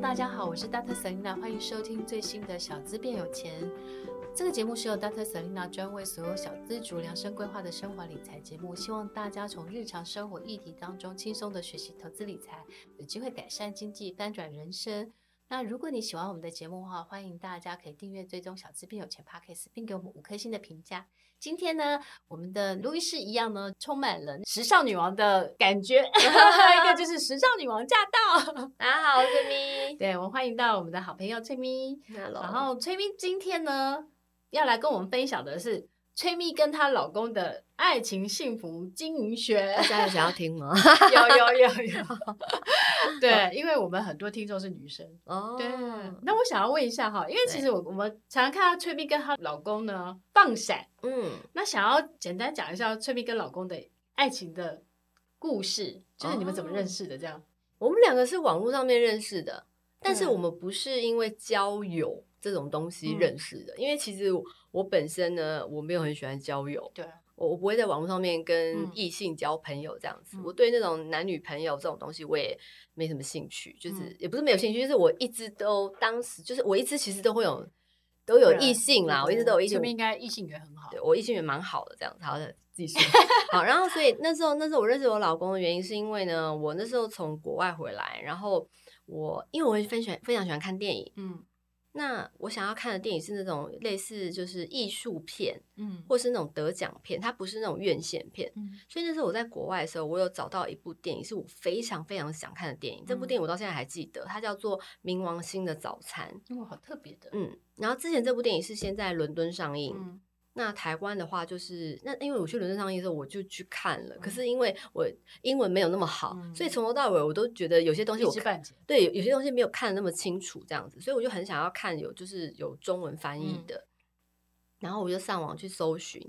大家好，我是 Dr. Selina，欢迎收听最新的小资变有钱。这个节目是由 Dr. Selina 专为所有小资族量身规划的生活理财节目，希望大家从日常生活议题当中轻松的学习投资理财，有机会改善经济，翻转人生。那如果你喜欢我们的节目的话，欢迎大家可以订阅追踪小资变有钱 Podcast，并给我们五颗星的评价。今天呢，我们的录音室一样呢，充满了时尚女王的感觉，一个就是时尚女王驾到。大家好，我是崔咪。对，我们欢迎到我们的好朋友崔咪。Hello。然后崔咪今天呢，要来跟我们分享的是。崔咪跟她老公的爱情幸福经营学，大家有想要听吗？有有有有。对，因为我们很多听众是女生哦。对，那我想要问一下哈，因为其实我我们常常看到崔咪跟她老公呢放闪，嗯，那想要简单讲一下崔咪跟老公的爱情的故事，就是你们怎么认识的？这样，我们两个是网络上面认识的，但是我们不是因为交友。这种东西认识的，嗯、因为其实我本身呢，我没有很喜欢交友，对，我我不会在网络上面跟异性交朋友这样子，嗯、我对那种男女朋友这种东西我也没什么兴趣，就是、嗯、也不是没有兴趣，就是我一直都当时就是我一直其实都会有都有异性啦，我一直都有异性，应该异性缘很好，对我异性缘蛮好的这样子，好的 继续。好，然后所以那时候那时候我认识我老公的原因是因为呢，我那时候从国外回来，然后我因为我会分喜非常喜欢看电影，嗯。那我想要看的电影是那种类似就是艺术片，嗯，或是那种得奖片，它不是那种院线片。嗯，所以那时候我在国外的时候，我有找到一部电影是我非常非常想看的电影。嗯，这部电影我到现在还记得，它叫做《冥王星的早餐》。哇，好特别的。嗯，然后之前这部电影是先在伦敦上映。嗯那台湾的话，就是那因为我去伦敦上映的时候，我就去看了。嗯、可是因为我英文没有那么好，嗯、所以从头到尾我都觉得有些东西我看对有些东西没有看的那么清楚，这样子，所以我就很想要看有就是有中文翻译的。嗯、然后我就上网去搜寻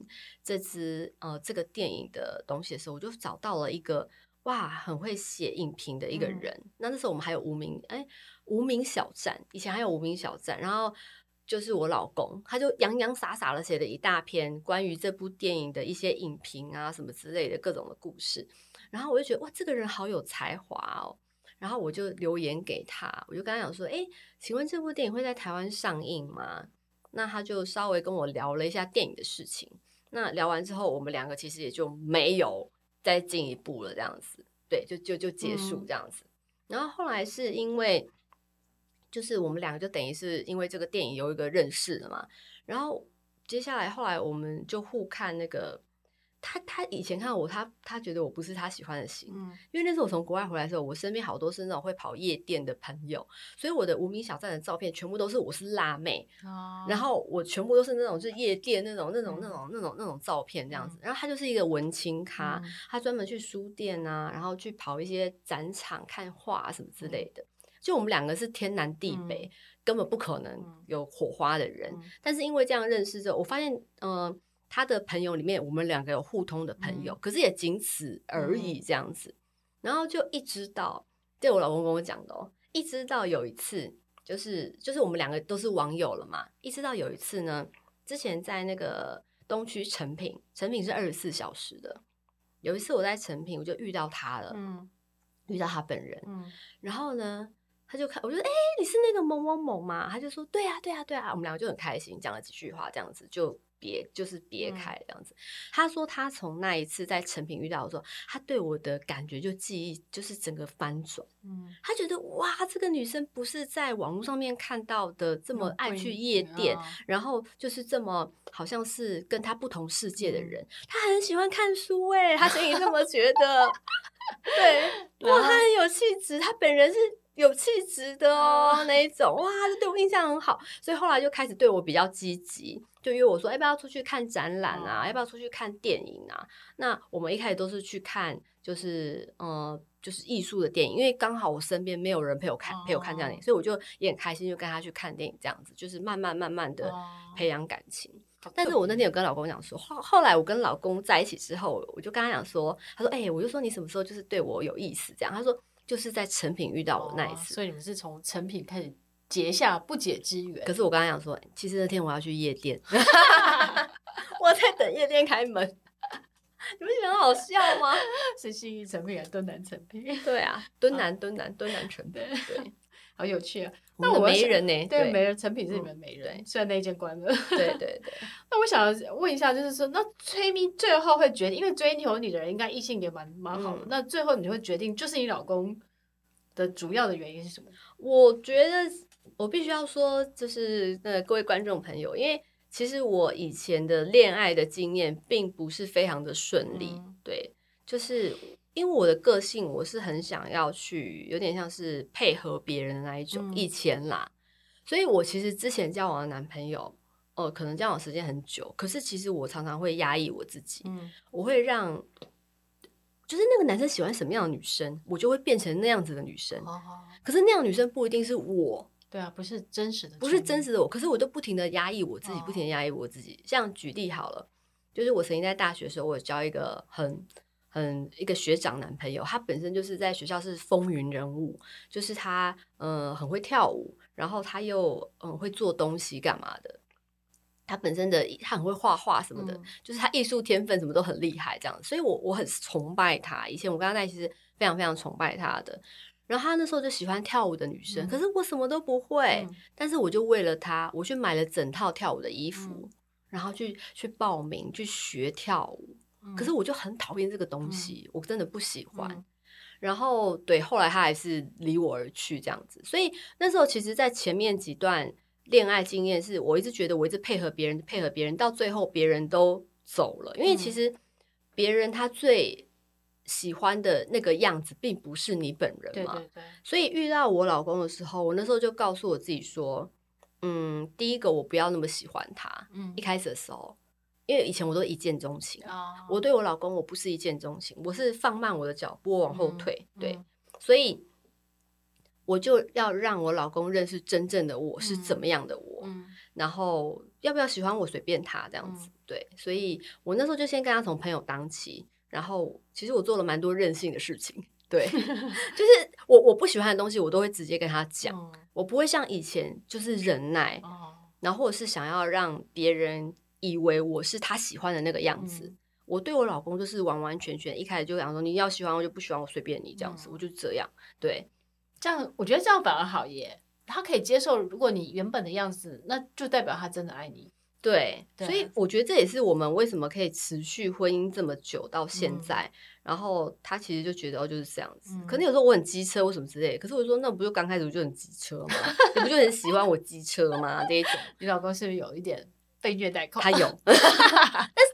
这支呃这个电影的东西的时候，我就找到了一个哇很会写影评的一个人。嗯、那那时候我们还有无名哎无名小站，以前还有无名小站，然后。就是我老公，他就洋洋洒洒的写了一大篇关于这部电影的一些影评啊，什么之类的各种的故事。然后我就觉得哇，这个人好有才华哦。然后我就留言给他，我就跟他讲说：“诶，请问这部电影会在台湾上映吗？”那他就稍微跟我聊了一下电影的事情。那聊完之后，我们两个其实也就没有再进一步了，这样子。对，就就就结束这样子。嗯。然后后来是因为。就是我们两个就等于是因为这个电影有一个认识的嘛，然后接下来后来我们就互看那个他他以前看我他他觉得我不是他喜欢的型，嗯，因为那时候我从国外回来的时候，我身边好多是那种会跑夜店的朋友，所以我的无名小站的照片全部都是我是辣妹，哦，然后我全部都是那种就是夜店那种那种那种那种那种照片这样子，然后他就是一个文青咖，他专门去书店啊，然后去跑一些展场看画什么之类的。就我们两个是天南地北，嗯、根本不可能有火花的人。嗯、但是因为这样认识之后，我发现，嗯、呃，他的朋友里面，我们两个有互通的朋友，嗯、可是也仅此而已，这样子。嗯、然后就一直到，对我老公跟我讲的哦，一直到有一次，就是就是我们两个都是网友了嘛。一直到有一次呢，之前在那个东区成品，成品是二十四小时的。有一次我在成品，我就遇到他了，嗯，遇到他本人，嗯，然后呢。他就看，我就说，哎、欸，你是那个某某某吗？他就说，对啊，对啊，对啊。我们两个就很开心，讲了几句话，这样子就别就是别开这样子。嗯、他说他从那一次在成品遇到的时候，他对我的感觉就记忆就是整个翻转。嗯，他觉得哇，这个女生不是在网络上面看到的这么爱去夜店，嗯、然后就是这么好像是跟他不同世界的人。嗯、他很喜欢看书，哎，他心里这么觉得。对，哇，他很有气质，他本人是有气质的哦，那一种哇，就对我印象很好，所以后来就开始对我比较积极，就约我说要不要出去看展览啊，要不要出去看电影啊？那我们一开始都是去看，就是呃。就是艺术的电影，因为刚好我身边没有人陪我看，陪我看这样电影，所以我就也很开心，就跟他去看电影，这样子就是慢慢慢慢的培养感情。但是我那天有跟老公讲说，后后来我跟老公在一起之后，我就跟他讲说，他说，哎、欸，我就说你什么时候就是对我有意思这样？他说就是在成品遇到我那一次，所以你们是从成品开始结下不解之缘。可是我刚刚讲说，其实那天我要去夜店，我在等夜店开门。你不觉得很好笑吗？是信义成品还是敦南成品？对啊，敦南敦南敦南成品，对，好有趣啊！那我没人呢？对，没人成品是你们没人，虽然那一间关了。对对对。那我想问一下，就是说，那崔咪最后会决定，因为追求你的人应该异性也蛮蛮好的，那最后你会决定，就是你老公的主要的原因是什么？我觉得我必须要说，就是呃，各位观众朋友，因为。其实我以前的恋爱的经验并不是非常的顺利，嗯、对，就是因为我的个性，我是很想要去，有点像是配合别人的那一种，嗯、以前啦，所以我其实之前交往的男朋友，哦、呃，可能交往时间很久，可是其实我常常会压抑我自己，嗯、我会让，就是那个男生喜欢什么样的女生，我就会变成那样子的女生，哦、可是那样女生不一定是我。对啊，不是真实的，不是真实的我。可是我都不停的压抑我自己，不停的压抑我自己。像举例好了，就是我曾经在大学的时候，我有交一个很很一个学长男朋友，他本身就是在学校是风云人物，就是他嗯、呃、很会跳舞，然后他又嗯、呃、会做东西干嘛的。他本身的他很会画画什么的，嗯、就是他艺术天分什么都很厉害这样。所以我我很崇拜他。以前我跟他在一起是非常非常崇拜他的。然后他那时候就喜欢跳舞的女生，嗯、可是我什么都不会。嗯、但是我就为了他，我去买了整套跳舞的衣服，嗯、然后去去报名去学跳舞。嗯、可是我就很讨厌这个东西，嗯、我真的不喜欢。嗯、然后对，后来他还是离我而去这样子。所以那时候其实，在前面几段恋爱经验，是我一直觉得我一直配合别人，配合别人，到最后别人都走了。因为其实别人他最。喜欢的那个样子，并不是你本人嘛。对对对。所以遇到我老公的时候，我那时候就告诉我自己说：“嗯，第一个我不要那么喜欢他。嗯，一开始的时候，因为以前我都一见钟情。哦，我对我老公，我不是一见钟情，我是放慢我的脚步，往后退。嗯，对，所以我就要让我老公认识真正的我是怎么样的我。嗯，然后要不要喜欢我，随便他这样子。嗯，对，所以我那时候就先跟他从朋友当起。然后，其实我做了蛮多任性的事情，对，就是我我不喜欢的东西，我都会直接跟他讲，嗯、我不会像以前就是忍耐，哦、然后或者是想要让别人以为我是他喜欢的那个样子。嗯、我对我老公就是完完全全，一开始就讲说你要喜欢我就不喜欢我随便你这样子，嗯、我就这样，对，这样我觉得这样反而好耶，他可以接受，如果你原本的样子，那就代表他真的爱你。对，对，所以我觉得这也是我们为什么可以持续婚姻这么久到现在。嗯、然后他其实就觉得哦，就是这样子。嗯、可能有时候我很机车或什么之类，可是我就说那不就刚开始我就很机车吗？你不就很喜欢我机车吗？这一种，你老公是不是有一点被虐待？他有，但是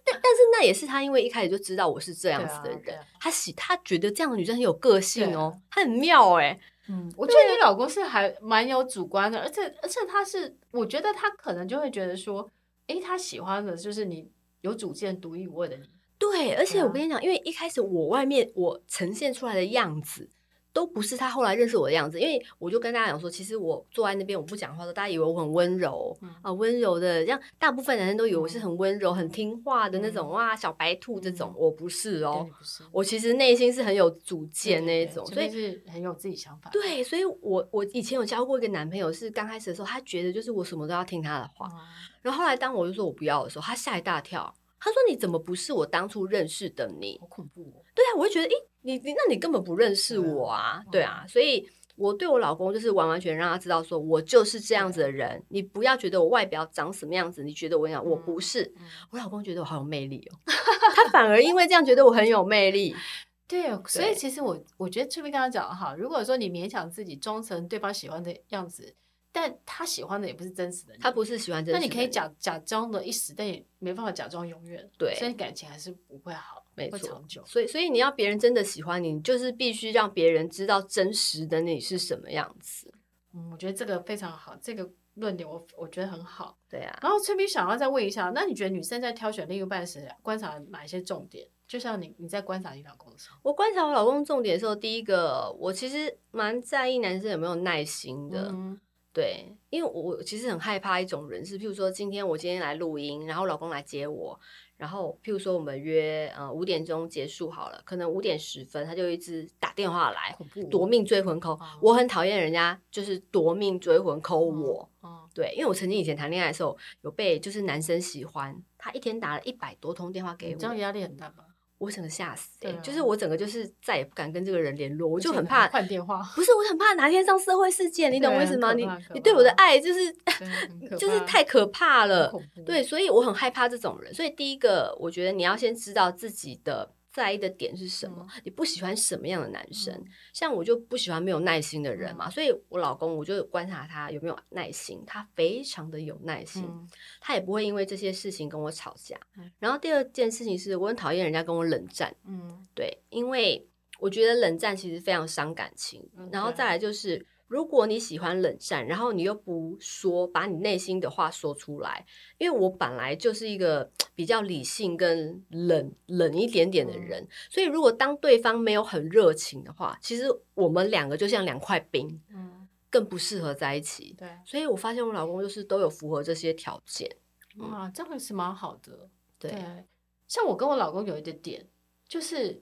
但但是那也是他因为一开始就知道我是这样子的人，啊啊、他喜他觉得这样的女生很有个性哦，啊、他很妙哎、欸。嗯，我觉得你老公是还蛮有主观的，而且而且他是，我觉得他可能就会觉得说。诶，他喜欢的就是你有主见、独一无二的你。对，而且我跟你讲，啊、因为一开始我外面我呈现出来的样子，都不是他后来认识我的样子。因为我就跟大家讲说，其实我坐在那边我不讲话的，大家以为我很温柔、嗯、啊，温柔的，像大部分男生都以为我是很温柔、嗯、很听话的那种、嗯、哇，小白兔这种。嗯、我不是哦，我其实内心是很有主见那一种，所以是很有自己想法。对，所以我我以前有交过一个男朋友，是刚开始的时候，他觉得就是我什么都要听他的话。嗯然后后来，当我就说我不要的时候，他吓一大跳。他说：“你怎么不是我当初认识的你？好恐怖哦！”对啊，我就觉得，诶，你你，那你根本不认识我啊！对啊，所以我对我老公就是完完全让他知道，说我就是这样子的人。你不要觉得我外表长什么样子，你觉得我讲我不是。我老公觉得我好有魅力哦，他反而因为这样觉得我很有魅力。对，所以其实我我觉得这边刚刚讲的哈，如果说你勉强自己装成对方喜欢的样子。但他喜欢的也不是真实的，他不是喜欢真实的。那你可以假假装的一时，但也没办法假装永远。对，所以感情还是不会好。没错，长久。所以，所以你要别人真的喜欢你，你就是必须让别人知道真实的你是什么样子。嗯，我觉得这个非常好，这个论点我我觉得很好。对啊。然后崔咪想要再问一下，那你觉得女生在挑选另一半时，观察哪一些重点？就像你你在观察你老公的时候，我观察我老公重点的时候，第一个我其实蛮在意男生有没有耐心的。嗯对，因为我其实很害怕一种人是，譬如说今天我今天来录音，然后老公来接我，然后譬如说我们约呃五点钟结束好了，可能五点十分他就一直打电话来，夺命追魂 call，我很讨厌人家就是夺命追魂 call 我。对，因为我曾经以前谈恋爱的时候有被就是男生喜欢，他一天打了一百多通电话给我，这样压力很大吗？我整个吓死、欸啊，就是我整个就是再也不敢跟这个人联络，我就很怕换电话。不是，我很怕哪天上社会事件，你懂我意思吗？你你对我的爱就是 就是太可怕了，对，所以我很害怕这种人。所以第一个，我觉得你要先知道自己的。在意的点是什么？嗯、你不喜欢什么样的男生？嗯、像我就不喜欢没有耐心的人嘛，嗯、所以我老公我就观察他有没有耐心，他非常的有耐心，嗯、他也不会因为这些事情跟我吵架。嗯、然后第二件事情是我很讨厌人家跟我冷战，嗯，对，因为我觉得冷战其实非常伤感情。嗯、然后再来就是。如果你喜欢冷战，然后你又不说，把你内心的话说出来，因为我本来就是一个 比较理性跟冷冷一点点的人，嗯、所以如果当对方没有很热情的话，其实我们两个就像两块冰，嗯，更不适合在一起。对，所以我发现我老公就是都有符合这些条件，哇，这样也是蛮好的。对，对，像我跟我老公有一个点，就是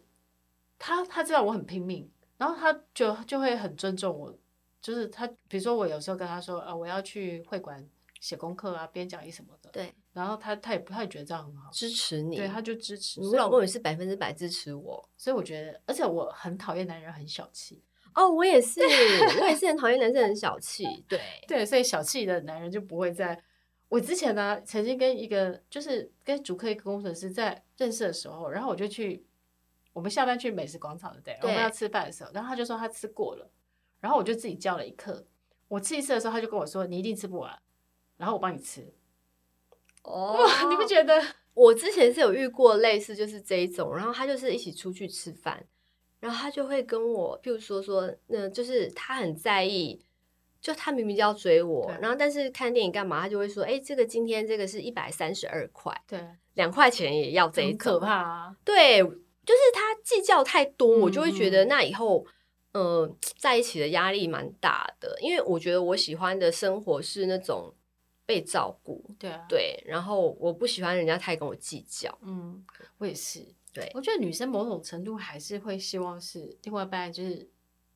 他他知道我很拼命，然后他就就会很尊重我。就是他，比如说我有时候跟他说啊，我要去会馆写功课啊，编讲义什么的。对。然后他他也不太觉得这样很好，支持你。对，他就支持。我老公也是百分之百支持我，所以我觉得，而且我很讨厌男人很小气。哦，我也是，我也是很讨厌男生很小气。对 对，所以小气的男人就不会在。我之前呢，曾经跟一个就是跟主科一个工程师在认识的时候，然后我就去我们下班去美食广场的，对，我们要吃饭的时候，然后他就说他吃过了。然后我就自己叫了一客，我吃一次的时候，他就跟我说：“你一定吃不完，然后我帮你吃。”哦，你不觉得？我之前是有遇过类似就是这一种，然后他就是一起出去吃饭，然后他就会跟我，譬如说说，那就是他很在意，就他明明就要追我，然后但是看电影干嘛，他就会说：“哎，这个今天这个是一百三十二块，对，两块钱也要这一种，可怕啊！”对，就是他计较太多，我就会觉得那以后。嗯，在一起的压力蛮大的，因为我觉得我喜欢的生活是那种被照顾，对啊，对，然后我不喜欢人家太跟我计较，嗯，我也是，对，我觉得女生某种程度还是会希望是另外一半就是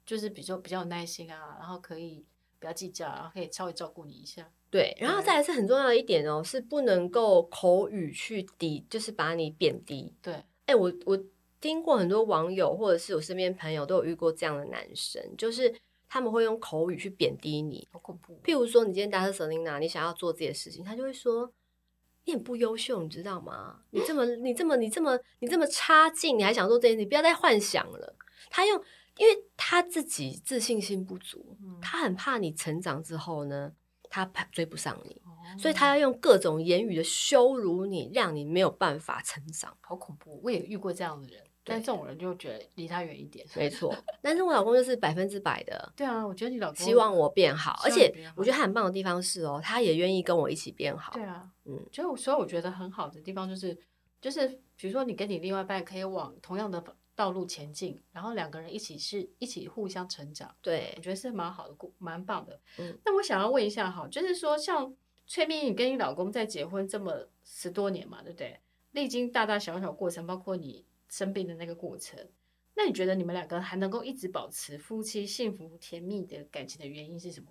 就是比较比较有耐心啊，然后可以不要计较，然后可以稍微照顾你一下，对，然后再来是很重要的一点哦，是不能够口语去抵，就是把你贬低，对，哎，我我。听过很多网友，或者是我身边朋友都有遇过这样的男生，就是他们会用口语去贬低你，好恐怖。譬如说，你今天搭车 Selina，你想要做自己的事情，他就会说你很不优秀，你知道吗？你这么你这么你这么你这么差劲，你还想做这件事？你不要再幻想了。他用，因为他自己自信心不足，他很怕你成长之后呢，他追不上你，所以他要用各种言语的羞辱你，让你没有办法成长。好恐怖！我也遇过这样的人。但这种人就觉得离他远一点，没错。但是我老公就是百分之百的，对啊，我觉得你老公希望我变好，而且我觉得他很棒的地方是哦，他也愿意跟我一起变好。对啊，嗯，就所以我觉得很好的地方就是，就是比如说你跟你另外一半可以往同样的道路前进，然后两个人一起是一起互相成长。对，我觉得是蛮好的，蛮棒的。嗯，那我想要问一下哈，就是说像崔咪，你跟你老公在结婚这么十多年嘛，对不对？历经大大小小过程，包括你。生病的那个过程，那你觉得你们两个还能够一直保持夫妻幸福甜蜜的感情的原因是什么？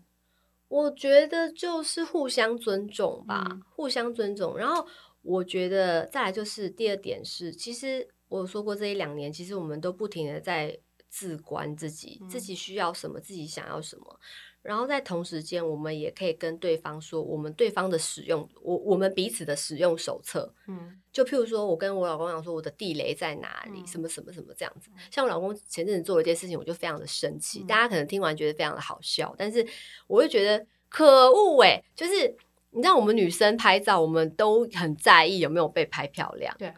我觉得就是互相尊重吧，嗯、互相尊重。然后我觉得再来就是第二点是，其实我有说过这一两年，其实我们都不停的在自观自己，嗯、自己需要什么，自己想要什么。然后在同时间，我们也可以跟对方说，我们对方的使用，我我们彼此的使用手册，嗯，就譬如说，我跟我老公讲说，我的地雷在哪里，嗯、什么什么什么这样子。像我老公前阵子做了一件事情，我就非常的生气，嗯、大家可能听完觉得非常的好笑，但是我会觉得可恶哎，就是你知道，我们女生拍照，我们都很在意有没有被拍漂亮，对。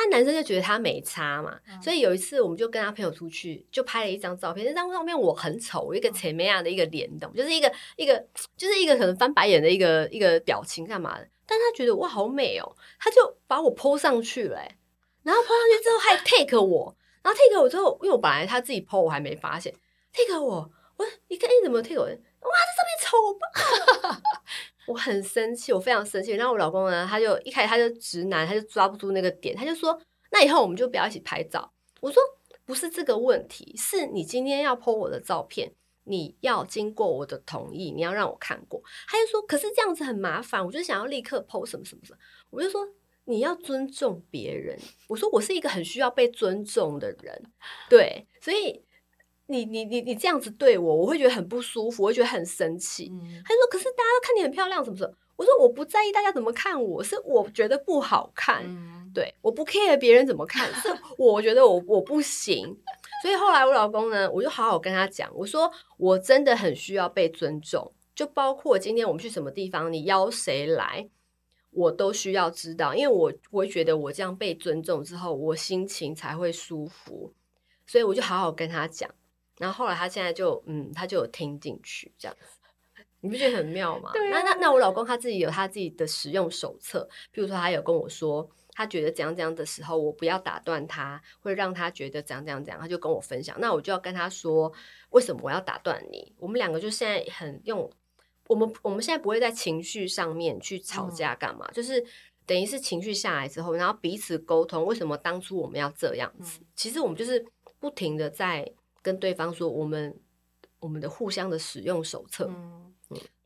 他他男生就觉得他没差嘛，嗯、所以有一次我们就跟他朋友出去，就拍了一张照片。那张照片我很丑，一个前面样的一个脸，懂、嗯？就是一个一个就是一个可能翻白眼的一个一个表情干嘛的？但他觉得哇好美哦，他就把我 po 上去了，然后 po 上去之后还 take 我，然后 take 我之后，因为我本来他自己 po 我还没发现，take 我，我说你看你怎么 take 我？哇，这上面丑吧！我很生气，我非常生气。然后我老公呢，他就一开始他就直男，他就抓不住那个点，他就说：“那以后我们就不要一起拍照。”我说：“不是这个问题，是你今天要 po 我的照片，你要经过我的同意，你要让我看过。”他就说：“可是这样子很麻烦，我就想要立刻 po 什么什么什么。”我就说：“你要尊重别人。”我说：“我是一个很需要被尊重的人，对，所以。”你你你你这样子对我，我会觉得很不舒服，我会觉得很生气。嗯、他说：“可是大家都看你很漂亮，什么什么。”我说：“我不在意大家怎么看我，是我觉得不好看。嗯、对，我不 care 别人怎么看，是 我觉得我我不行。所以后来我老公呢，我就好好跟他讲，我说我真的很需要被尊重，就包括今天我们去什么地方，你邀谁来，我都需要知道，因为我我会觉得我这样被尊重之后，我心情才会舒服。所以我就好好跟他讲。”然后后来他现在就嗯，他就有听进去这样子，你不觉得很妙吗？对啊、那那那我老公他自己有他自己的使用手册，比如说他有跟我说，他觉得怎样怎样的时候，我不要打断他，会让他觉得怎样怎样怎样，他就跟我分享。那我就要跟他说，为什么我要打断你？我们两个就现在很用，我们我们现在不会在情绪上面去吵架干嘛，嗯、就是等于是情绪下来之后，然后彼此沟通，为什么当初我们要这样子？嗯、其实我们就是不停的在。跟对方说，我们我们的互相的使用手册。嗯，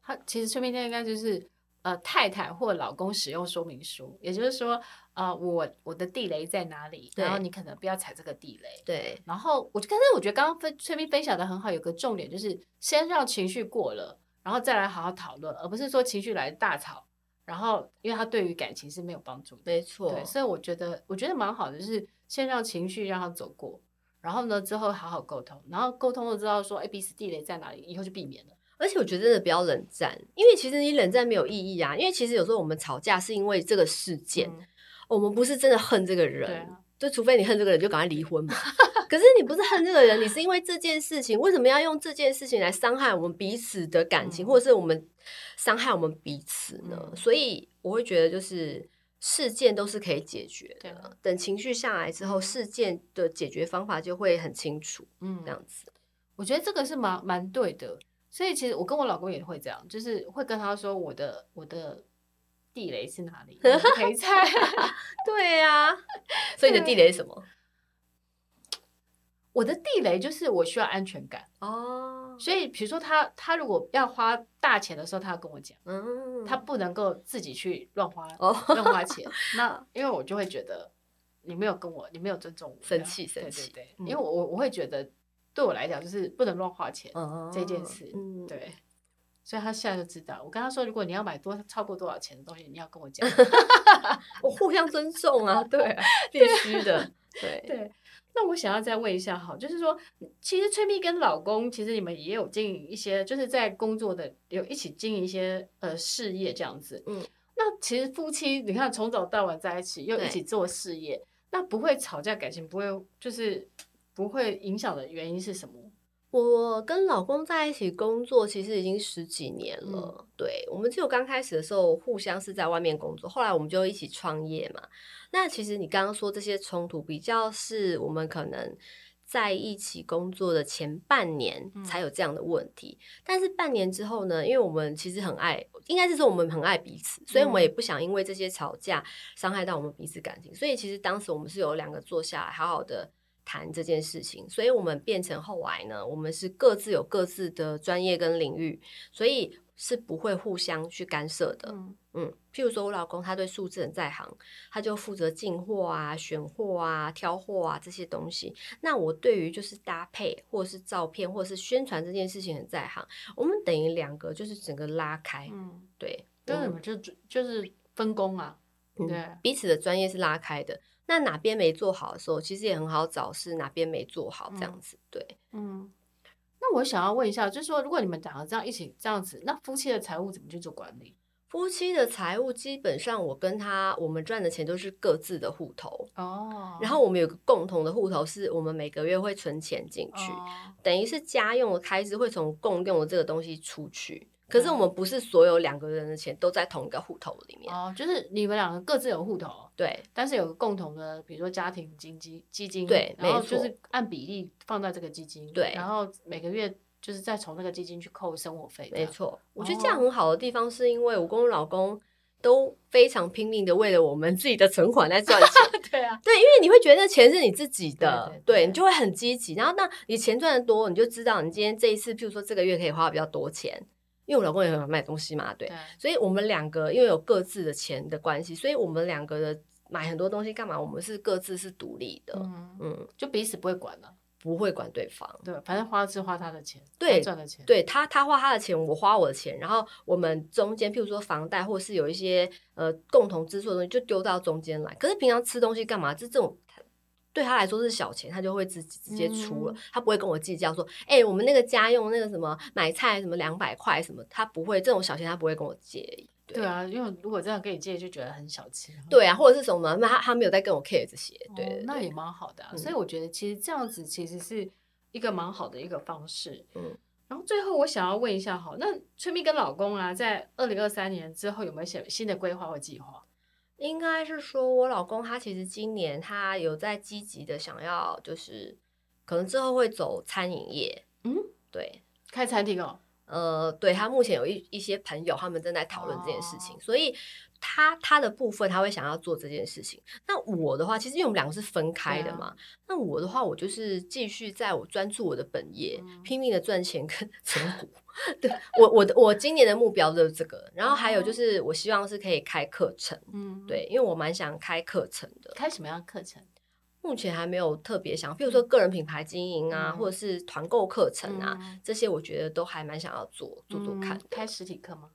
他其实催眠应该就是呃太太或老公使用说明书，也就是说呃我我的地雷在哪里，然后你可能不要踩这个地雷。对，然后我就刚才我觉得刚刚分催眠分享的很好，有个重点就是先让情绪过了，然后再来好好讨论，而不是说情绪来大吵，然后因为他对于感情是没有帮助的。没错，对，所以我觉得我觉得蛮好的，就是先让情绪让他走过。然后呢，之后好好沟通，然后沟通了知道说，A、B、C 地雷在哪里，以后就避免了。而且我觉得真的不要冷战，因为其实你冷战没有意义啊。因为其实有时候我们吵架是因为这个事件，嗯、我们不是真的恨这个人，啊、就除非你恨这个人，就赶快离婚嘛。可是你不是恨这个人，你是因为这件事情，为什么要用这件事情来伤害我们彼此的感情，嗯、或者是我们伤害我们彼此呢？嗯、所以我会觉得就是。事件都是可以解决的，对等情绪下来之后，嗯、事件的解决方法就会很清楚。嗯，这样子，我觉得这个是蛮蛮对的。所以其实我跟我老公也会这样，就是会跟他说我的我的地雷是哪里，可以猜。对呀、啊，所以你的地雷是什么？我的地雷就是我需要安全感哦。所以，比如说他他如果要花大钱的时候，他要跟我讲，嗯，他不能够自己去乱花乱花钱。那因为我就会觉得你没有跟我，你没有尊重我，生气生气。对对对，因为我我会觉得对我来讲就是不能乱花钱这件事，对。所以他现在就知道，我跟他说，如果你要买多超过多少钱的东西，你要跟我讲，我互相尊重啊，对，必须的，对对。那我想要再问一下哈，就是说，其实崔蜜跟老公，其实你们也有经营一些，就是在工作的有一起经营一些呃事业这样子。嗯，那其实夫妻你看从早到晚在一起，又一起做事业，那不会吵架，感情不会就是不会影响的原因是什么？我跟老公在一起工作，其实已经十几年了。嗯、对，我们只有刚开始的时候，互相是在外面工作，后来我们就一起创业嘛。那其实你刚刚说这些冲突，比较是我们可能在一起工作的前半年才有这样的问题。嗯、但是半年之后呢，因为我们其实很爱，应该是说我们很爱彼此，所以我们也不想因为这些吵架伤害到我们彼此感情。所以其实当时我们是有两个坐下来，好好的。谈这件事情，所以我们变成后来呢，我们是各自有各自的专业跟领域，所以是不会互相去干涉的。嗯，嗯，譬如说我老公他对数字很在行，他就负责进货啊、选货啊、挑货啊这些东西。那我对于就是搭配或者是照片或者是宣传这件事情很在行，我们等于两个就是整个拉开。嗯，对，对，我们就就是分工啊，对，嗯，彼此的专业是拉开的。那哪边没做好的时候，其实也很好找，是哪边没做好这样子，嗯、对。嗯，那我想要问一下，就是说，如果你们两个这样一起这样子，那夫妻的财务怎么去做管理？夫夫妻的财务基本上，我跟他我们赚的钱都是各自的户头哦。然后我们有个共同的户头，是我们每个月会存钱进去，哦、等于是家用的开支会从共用的这个东西出去。可是我们不是所有两个人的钱都在同一个户头里面哦，就是你们两个各自有户头，对，但是有个共同的，比如说家庭经济基金，对，然后就是按比例放在这个基金，对，然后每个月就是再从那个基金去扣生活费，没错。我觉得这样很好的地方是因为我跟我老公都非常拼命的为了我们自己的存款在赚钱，对啊，对，因为你会觉得钱是你自己的，对，对，对，对，你就会很积极。然后那你钱赚的多，你就知道你今天这一次，譬如说这个月可以花比较多钱。因为我老公也很喜欢买东西嘛，对，对，所以我们两个因为有各自的钱的关系，所以我们两个的买很多东西干嘛？我们是各自是独立的，嗯，嗯，就彼此不会管了，不会管对方，对，反正花是花他的钱，对，赚的钱，对他他花他的钱，我花我的钱，然后我们中间譬如说房贷或是有一些呃共同支出的东西，就丢到中间来。可是平常吃东西干嘛？就这种。对他来说是小钱，他就会直直接出了，嗯，他不会跟我计较说，哎、欸，我们那个家用那个什么买菜什么两百块什么，他不会这种小钱，他不会跟我借。对，对啊，因为如果这样跟你借，就觉得很小气。对啊，或者是什么，那他他没有在跟我 care 这些，对，对，对，那也蛮好的啊。嗯。所以我觉得其实这样子其实是一个蛮好的一个方式。嗯，然后最后我想要问一下，好，那崔咪跟老公啊，在二零二三年之后有没有写新的规划或计划？应该是说，我老公他其实今年他有在积极的想要，就是可能之后会走餐饮业。嗯，对，开餐厅哦。呃，对，他目前有一一些朋友，他们正在讨论这件事情，哦、所以他他的部分他会想要做这件事情。那我的话，其实因为我们两个是分开的嘛，啊、那我的话，我就是继续在我专注我的本业，嗯、拼命的赚钱跟 存股。对我我的我今年的目标就是这个，然后还有就是我希望是可以开课程，嗯，对，因为我蛮想开课程的。开什么样课程？目前还没有特别想，比如说个人品牌经营啊，嗯、或者是团购课程啊、嗯，这些我觉得都还蛮想要做做做看、嗯。开实体课吗？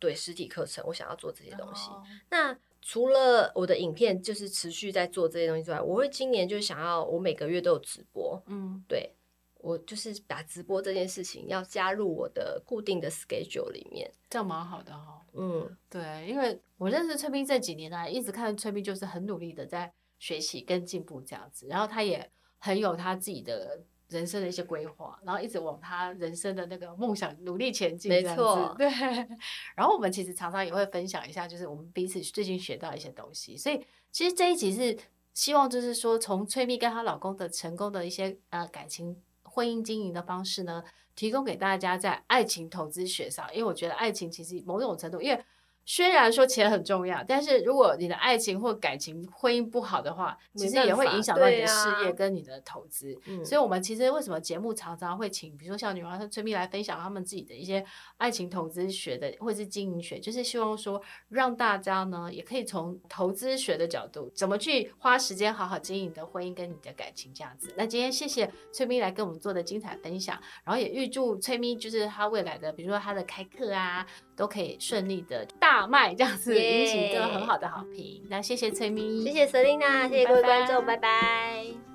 对，实体课程我想要做这些东西。哦、那除了我的影片就是持续在做这些东西之外，我会今年就想要我每个月都有直播。嗯，对，我就是把直播这件事情要加入我的固定的 schedule 里面，这样蛮好的哈、哦。嗯，对，因为我认识崔斌这几年来，一直看崔斌就是很努力的在。学习跟进步这样子，然后他也很有他自己的人生的一些规划，然后一直往他人生的那个梦想努力前进。没错，对。然后我们其实常常也会分享一下，就是我们彼此最近学到一些东西。所以其实这一集是希望就是说，从崔蜜跟她老公的成功的一些呃感情婚姻经营的方式呢，提供给大家在爱情投资学上，因为我觉得爱情其实某种程度因为。虽然说钱很重要，但是如果你的爱情或感情、婚姻不好的话，其实也会影响到你的事业跟你的投资。啊、所以，我们其实为什么节目常常会请，比如说像女王和崔蜜来分享他们自己的一些爱情投资学的，或者是经营学，就是希望说让大家呢也可以从投资学的角度，怎么去花时间好好经营你的婚姻跟你的感情这样子。那今天谢谢崔咪来跟我们做的精彩分享，然后也预祝崔咪就是她未来的，比如说她的开课啊，都可以顺利的大卖这样子，引起一个很好的好评。那谢谢崔咪，谢谢 Selina，谢谢各位观众，拜拜。拜拜。